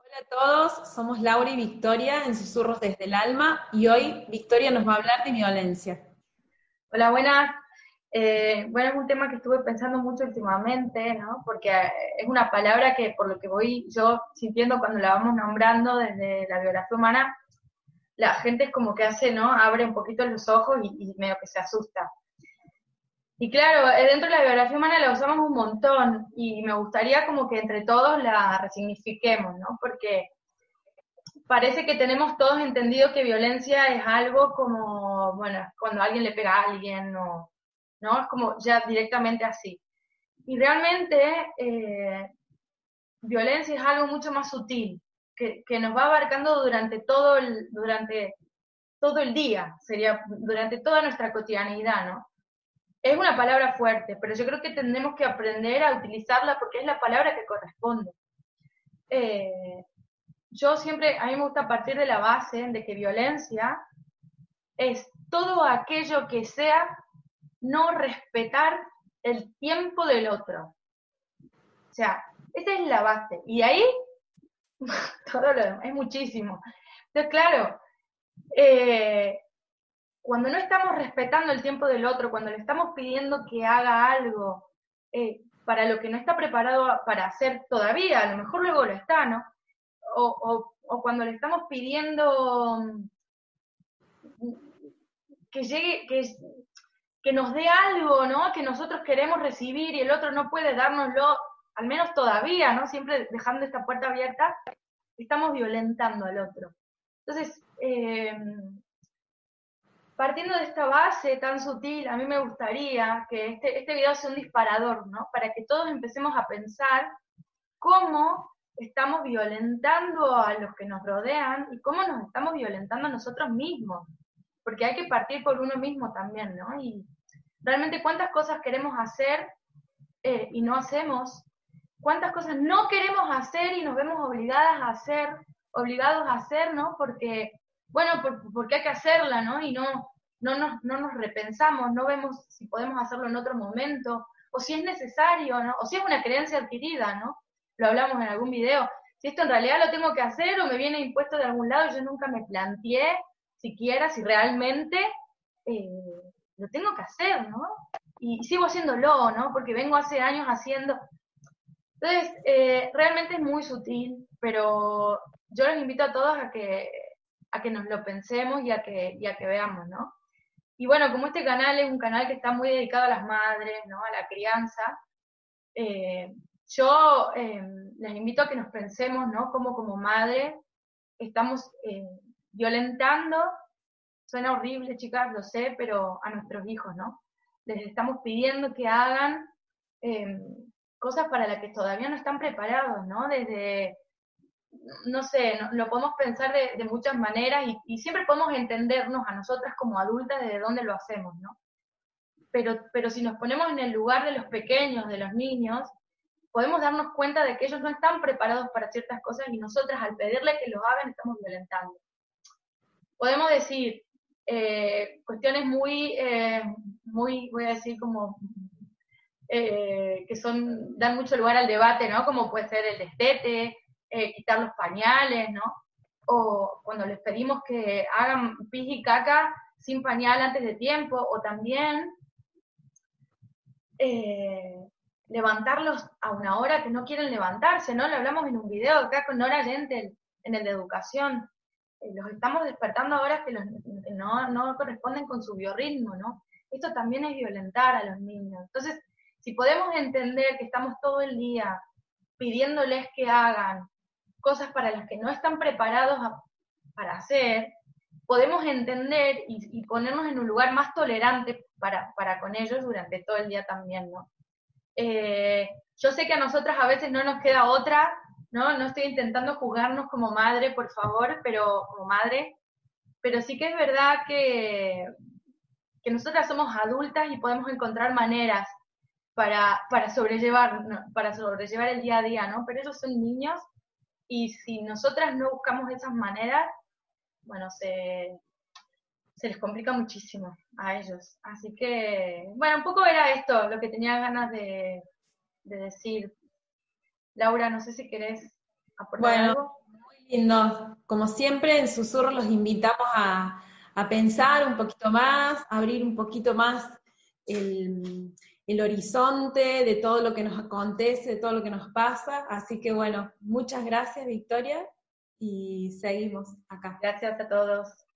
Hola a todos, somos Laura y Victoria en Susurros desde el Alma y hoy Victoria nos va a hablar de violencia. Hola, buenas. Eh, bueno, es un tema que estuve pensando mucho últimamente, ¿no? Porque eh, es una palabra que por lo que voy yo sintiendo cuando la vamos nombrando desde la biografía humana, la gente es como que hace, ¿no? Abre un poquito los ojos y, y medio que se asusta. Y claro, eh, dentro de la biografía humana la usamos un montón y me gustaría como que entre todos la resignifiquemos, ¿no? Porque parece que tenemos todos entendido que violencia es algo como, bueno, cuando alguien le pega a alguien o, ¿no? Es como ya directamente así. Y realmente eh, violencia es algo mucho más sutil, que, que, nos va abarcando durante todo el, durante todo el día, sería durante toda nuestra cotidianidad, ¿no? Es una palabra fuerte, pero yo creo que tenemos que aprender a utilizarla porque es la palabra que corresponde. Eh, yo siempre, a mí me gusta partir de la base de que violencia es todo aquello que sea no respetar el tiempo del otro. O sea, esa es la base. Y ahí, todo lo demás, es muchísimo. Entonces, claro, eh, cuando no estamos respetando el tiempo del otro, cuando le estamos pidiendo que haga algo eh, para lo que no está preparado para hacer todavía, a lo mejor luego lo está, ¿no? O, cuando le estamos pidiendo mm, que llegue, que, nos dé algo, ¿no? Que nosotros queremos recibir y el otro no puede dárnoslo, al menos todavía, ¿no? Siempre dejando esta puerta abierta, estamos violentando al otro. Entonces, eh, partiendo de esta base tan sutil, a mí me gustaría que este, este video sea un disparador, ¿no? Para que todos empecemos a pensar cómo estamos violentando a los que nos rodean y cómo nos estamos violentando a nosotros mismos. Porque hay que partir por uno mismo también, ¿no? Y realmente cuántas cosas queremos hacer eh, y no hacemos, cuántas cosas no queremos hacer y nos vemos obligadas a hacer, obligados a hacer, ¿no? Porque bueno, porque hay que hacerla, ¿no? Y no, no, nos, no nos repensamos, no vemos si podemos hacerlo en otro momento, o si es necesario, ¿no? O si es una creencia adquirida, ¿no? Lo hablamos en algún video. Si esto en realidad lo tengo que hacer o me viene impuesto de algún lado, yo nunca me planteé siquiera si realmente eh, lo tengo que hacer, ¿no? Y sigo haciéndolo, ¿no? Porque vengo hace años haciendo. Entonces, eh, realmente es muy sutil, pero yo los invito a todos a que a que nos lo pensemos y a que, y a que veamos, ¿no? Y bueno, como este canal es un canal que está muy dedicado a las madres, ¿no? A la crianza, eh, yo eh, les invito a que nos pensemos, ¿no? Como como madre estamos eh, violentando, suena horrible, chicas, lo sé, pero a nuestros hijos, ¿no? Les estamos pidiendo que hagan cosas para las que todavía no están preparados, ¿no? Desde no sé, lo podemos pensar de, muchas maneras y, siempre podemos entendernos a nosotras como adultas desde dónde lo hacemos, ¿no? Pero, pero si nos ponemos en el lugar de los pequeños, de los niños, podemos darnos cuenta de que ellos no están preparados para ciertas cosas y nosotras al pedirle que los hagan estamos violentando. Podemos decir eh, cuestiones muy, eh, muy, voy a decir como eh, que son, dan mucho lugar al debate, ¿no? Como puede ser el destete, eh, quitar los pañales, ¿no? O cuando les pedimos que hagan pis y caca sin pañal antes de tiempo, o también eh, levantarlos a una hora que no quieren levantarse, ¿no? Lo hablamos en un video acá con Nora Gentel, en el de educación. Eh, los estamos despertando ahora que, que no, no corresponden con su biorritmo, ¿no? Esto también es violentar a los niños. Entonces, si podemos entender que estamos todo el día pidiéndoles que hagan cosas para las que no están preparados para hacer, podemos entender y, ponernos en un lugar más tolerante para, para, con ellos durante todo el día también, ¿no? Eh, yo sé que a nosotras a veces no nos queda otra ¿no? No estoy intentando juzgarnos como madre, por favor, pero como madre, pero sí que es verdad que, que nosotras somos adultas y podemos encontrar maneras para, para, sobrellevar, para sobrellevar el día a día, ¿no? Pero ellos son niños y si nosotras no buscamos esas maneras, bueno, se, se les complica muchísimo a ellos. Así que, bueno, un poco era esto lo que tenía ganas de, decir. Laura, no sé si querés aportar algo. Muy lindo. Como siempre, en Susurro los invitamos a, a pensar un poquito más, a abrir un poquito más el, el horizonte de todo lo que nos acontece, de todo lo que nos pasa. Así que bueno, muchas gracias Victoria y seguimos acá. Gracias a todos.